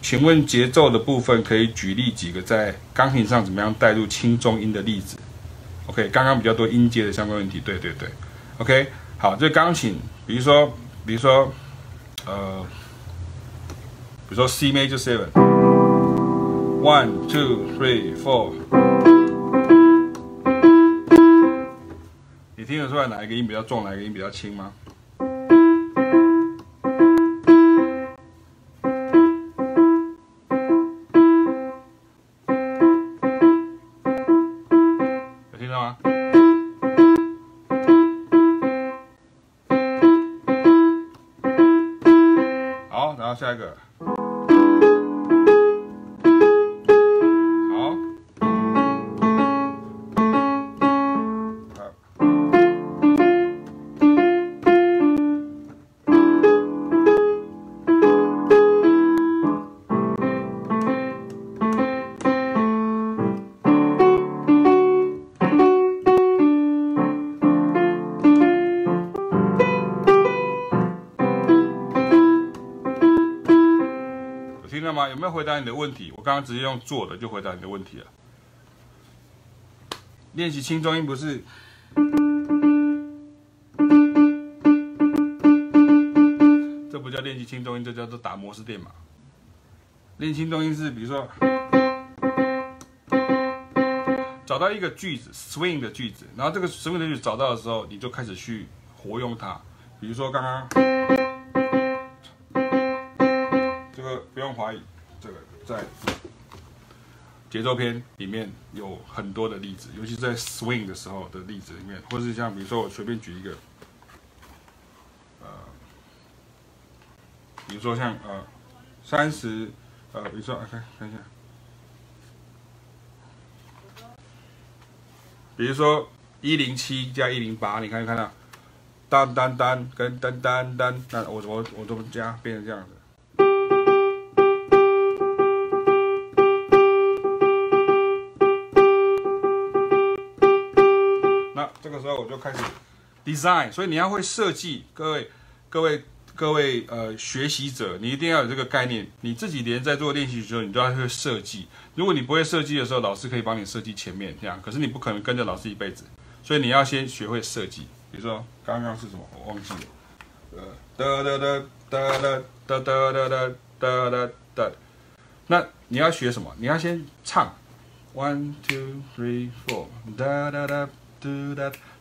请问节奏的部分可以举例几个在钢琴上怎么样带入轻中音的例子？OK，刚刚比较多音阶的相关问题，对对对，OK，好，这钢琴，比如说，比如说，呃，比如说 C major seven，one two three four，你听得出来哪一个音比较重，哪一个音比较轻吗？下一个，你的问题？我刚刚直接用做的就回答你的问题了。练习轻中音不是，这不叫练习轻中音，这叫做打摩斯电码。练轻中音是，比如说，找到一个句子，swing 的句子，然后这个 swing 的句子找到的时候，你就开始去活用它。比如说刚刚。这个不用怀疑这个在节奏篇里面有很多的例子，尤其在 swing 的时候的例子里面，或是像比如说我随便举一个，呃，比如说像呃三十，呃，比如说看看一下，比如说一零七加一零八，你看看到，当当当跟当当当，那我我我怎么加变成这样子？那我就开始 design，所以你要会设计。各位、各位、各位，呃，学习者，你一定要有这个概念。你自己连在做练习的时候，你都要会设计。如果你不会设计的时候，老师可以帮你设计前面这样。可是你不可能跟着老师一辈子，所以你要先学会设计。比如说刚刚是什么？我忘记了。呃，哒哒哒哒哒哒哒哒哒哒哒。那你要学什么？你要先唱。One two three four，哒哒哒哒哒。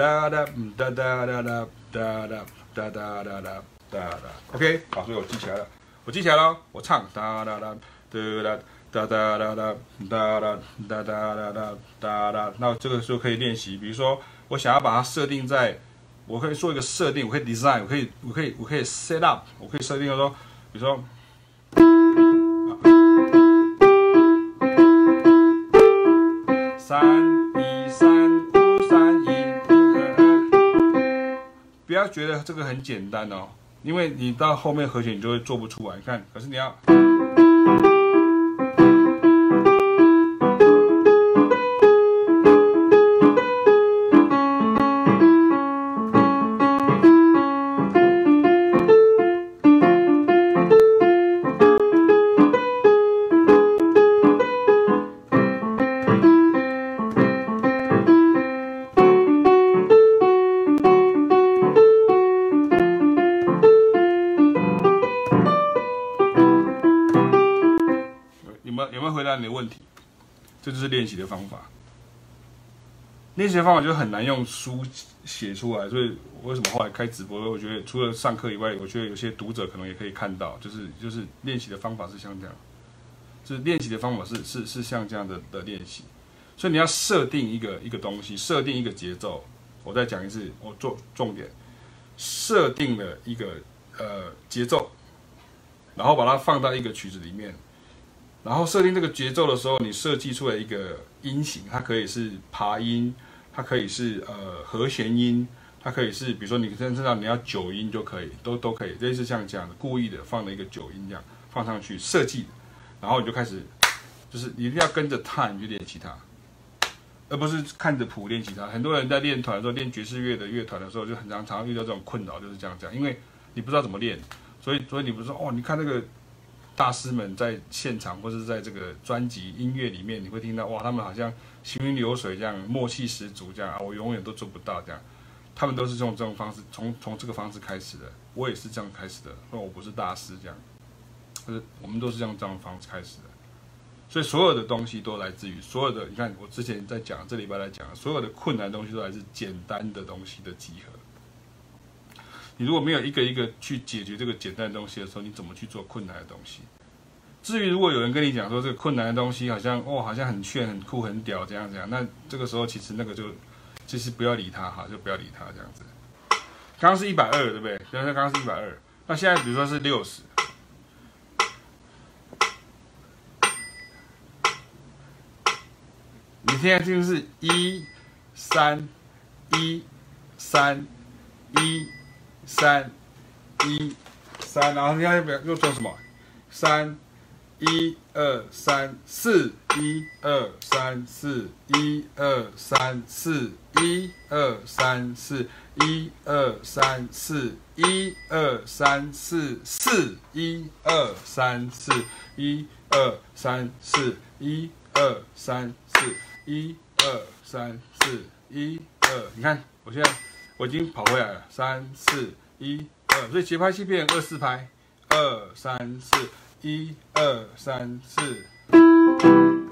哒哒哒哒哒哒哒哒哒哒哒哒哒，OK，好，所以我记起来了，我记起来了，我唱哒哒哒哒哒哒哒哒哒哒哒哒哒哒哒哒，那这个时候可以练习，比如说我想要把它设定在，我可以做一个设定，我可以 design，我可以我可以我可以 set up，我可以设定说，比如说不要觉得这个很简单哦，因为你到后面和弦你就会做不出来。你看，可是你要。有没有回答你的问题这就是练习的方法。练习的方法就很难用书写出来，所以为什么后来开直播？我觉得除了上课以外，我觉得有些读者可能也可以看到，就是就是练习的方法是像这样，就是练习的方法是是是像这样的的练习。所以你要设定一个一个东西，设定一个节奏。我再讲一次，我做重点，设定了一个呃节奏，然后把它放到一个曲子里面。然后设定这个节奏的时候，你设计出来一个音型，它可以是爬音，它可以是呃和弦音，它可以是比如说你真知道你要九音就可以，都都可以，类似像这样的故意的放了一个九音这样放上去设计，然后你就开始，就是你一定要跟着 time 去练习它，而不是看着谱练习它。很多人在练团的时候，练爵士乐的乐团的时候，就很常常遇到这种困扰，就是这样讲，因为你不知道怎么练，所以所以你不是说哦，你看那个。大师们在现场或者在这个专辑音乐里面，你会听到哇，他们好像行云流水这样，默契十足这样啊，我永远都做不到这样。他们都是用这种方式，从从这个方式开始的，我也是这样开始的。那我不是大师这样，可是我们都是用这样的方式开始的。所以所有的东西都来自于所有的，你看我之前在讲这礼拜来讲，所有的困难东西都来自简单的东西的集合。你如果没有一个一个去解决这个简单的东西的时候，你怎么去做困难的东西？至于如果有人跟你讲说这个困难的东西好像哦，好像很炫、很酷、很屌这样这样，那这个时候其实那个就其实不要理他哈，就不要理他这样子。刚刚是一百二，对不对？刚刚刚刚是一百二，那现在比如说是六十，你现在就是一三一三一。三一三，然后你看又做什么？三一二三四一二三四一二三四一二三四一二三四一二三四四一二三四一二三四一二三四一二三四一二，你看我现在。我已经跑回来了，三四一二，所以节拍器变二四拍，二三四一二三四。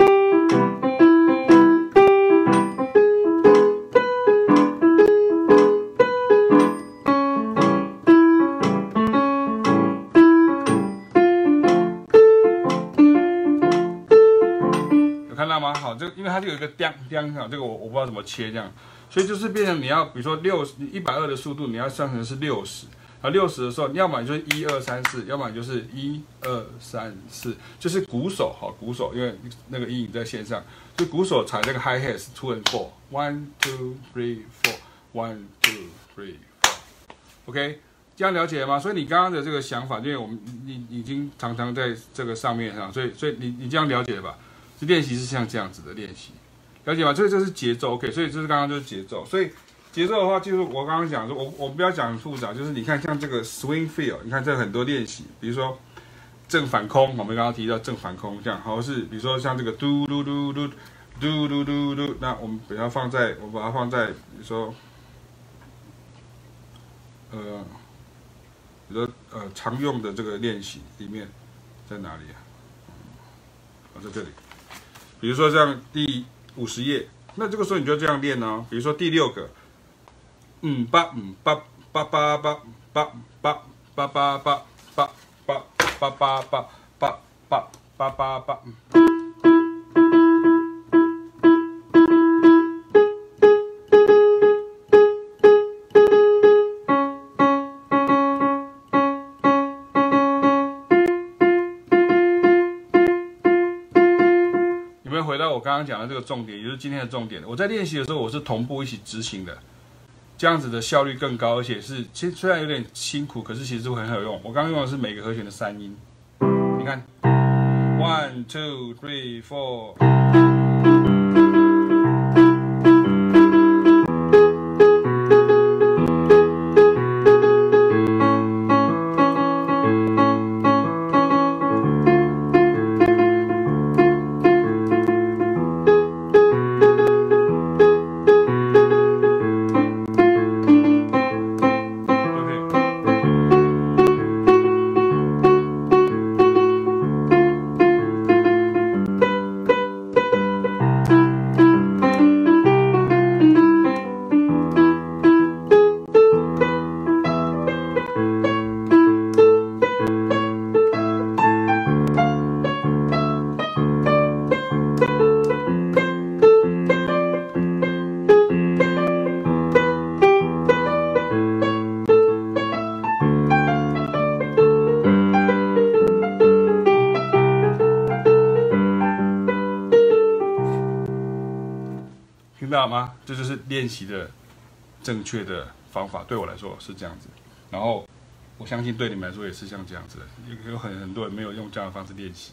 叮叮啊，这个我我不知道怎么切这样。所以就是变成你要，比如说六十一百二的速度，你要算成是六十啊。六十的时候，要么就是一二三四，要么就是一二三四，就是鼓手哈，鼓手，因为那个阴影在线上，就鼓手踩这个 high hat 是 two and four，one two three four，one two three four，OK，这样了解了吗？所以你刚刚的这个想法，因为我们你已经常常在这个上面上，所以所以你你这样了解了吧？这练习是像这样子的练习。了解吗？这这是节奏，OK，所以这是刚刚就是节奏。所以节奏的话，就是我刚刚讲说，我我不要讲很复杂，就是你看像这个 swing feel，你看这很多练习，比如说正反空，我们刚刚提到正反空这样，或者是比如说像这个嘟嘟嘟嘟嘟嘟嘟嘟，那我们把它放在，我把它放在，比如说呃，比如说呃常用的这个练习里面在哪里啊？啊，在这里，比如说像第。五十页，那这个时候你就这样练呢。比如说第六个，嗯八嗯八八八八八八八八八八八八八八八八八八。我刚刚讲的这个重点，也就是今天的重点。我在练习的时候，我是同步一起执行的，这样子的效率更高，而且是其实虽然有点辛苦，可是其实会很有用。我刚刚用的是每个和弦的三音，你看，one two three four。到吗？这就是练习的正确的方法，对我来说是这样子。然后我相信对你们来说也是像这样子，有有很很多人没有用这样的方式练习。